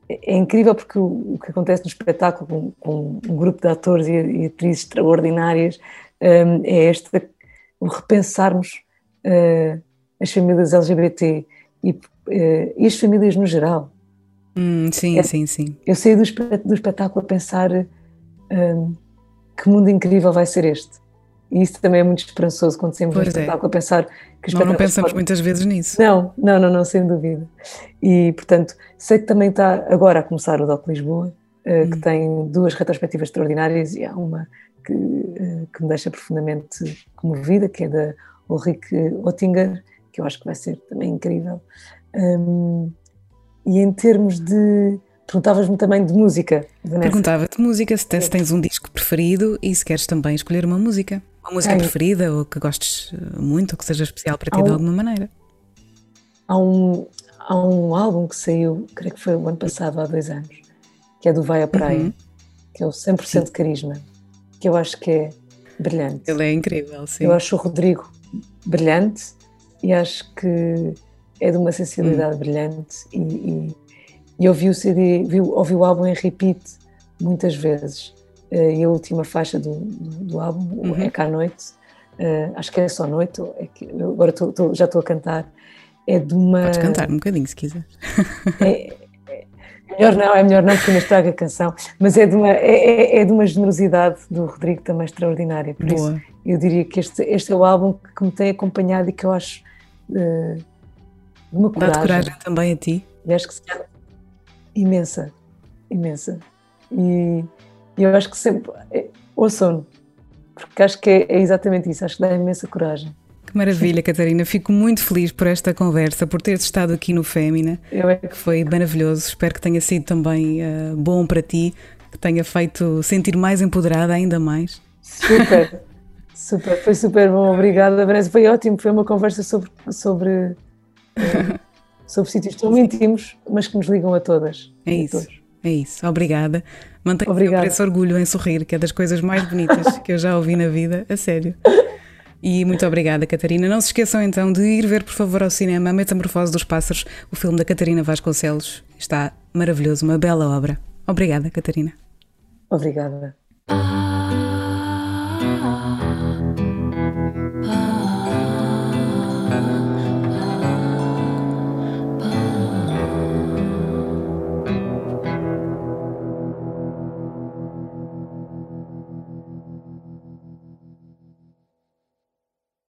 é incrível porque o, o, que acontece no espetáculo com, com um grupo de atores e, e atrizes extraordinárias eh, é este, o repensarmos as famílias LGBT e, e, as famílias no geral. Hum, sim, é, sim, sim. Eu saí do, do espetáculo a pensar que mundo incrível vai ser este. E isso também é muito esperançoso quando saímos pois do é. espetáculo a pensar que Nós não pensamos podem... muitas vezes nisso. Não, não, não, não, sem dúvida. E, portanto, sei que também está agora a começar o DOC Lisboa, uh, hum. que tem duas retrospectivas extraordinárias e há uma que, uh, que me deixa profundamente comovida, que é da Ulrike Oettinger, que eu acho que vai ser também incrível. Um, e em termos de Perguntavas-me também de música, Vanessa. Perguntava-te música, se tens um disco preferido e se queres também escolher uma música. Uma música preferida ou que gostes eh, muito ou que seja especial para ti um, de alguma maneira. Há um, há um álbum que saiu, creio que foi o ano passado, há dois anos, que é do Vai à Praia, uhum. que é o 100% sim. carisma, que eu acho que é brilhante. Ele é incrível, sim. Eu acho o Rodrigo brilhante e acho que é de uma sensibilidade uhum. brilhante e, e e ouvi o CD, vi, ouvi o álbum em repeat muitas vezes. Uh, e a última faixa do, do, álbum, uhum. É Cá à Noite, uh, acho que é só noite, é que, agora tô, tô, já estou a cantar, é de uma. Podes cantar um bocadinho se quiser. É, é, melhor não, é melhor não, porque ainda estraga a canção, mas é de, uma, é, é, é de uma generosidade do Rodrigo também extraordinária. Por Boa. isso, eu diria que este, este é o álbum que me tem acompanhado e que eu acho uh, de uma coragem. Dá-te coragem também a ti. E acho que se imensa, imensa. E, e eu acho que sempre, é, ouçam-no, porque acho que é, é, exatamente isso, acho que dá imensa coragem. Que maravilha, Catarina. Fico muito feliz por esta conversa, por teres estado aqui no Fémina. Eu é que foi maravilhoso. Espero que tenha sido também uh, bom para ti, que tenha feito sentir mais empoderada ainda mais. Super, *laughs* super, foi super bom. Obrigada, Vanessa. Foi ótimo. Foi uma conversa sobre, sobre, uh, *laughs* sobre sítios tão íntimos, mas que nos ligam a todas. É isso. É isso, obrigada. Mantenha sempre esse orgulho em sorrir, que é das coisas mais bonitas que eu já ouvi na vida, a sério. E muito obrigada, Catarina. Não se esqueçam então de ir ver, por favor, ao cinema A Metamorfose dos Pássaros, o filme da Catarina Vasconcelos. Está maravilhoso, uma bela obra. Obrigada, Catarina. Obrigada.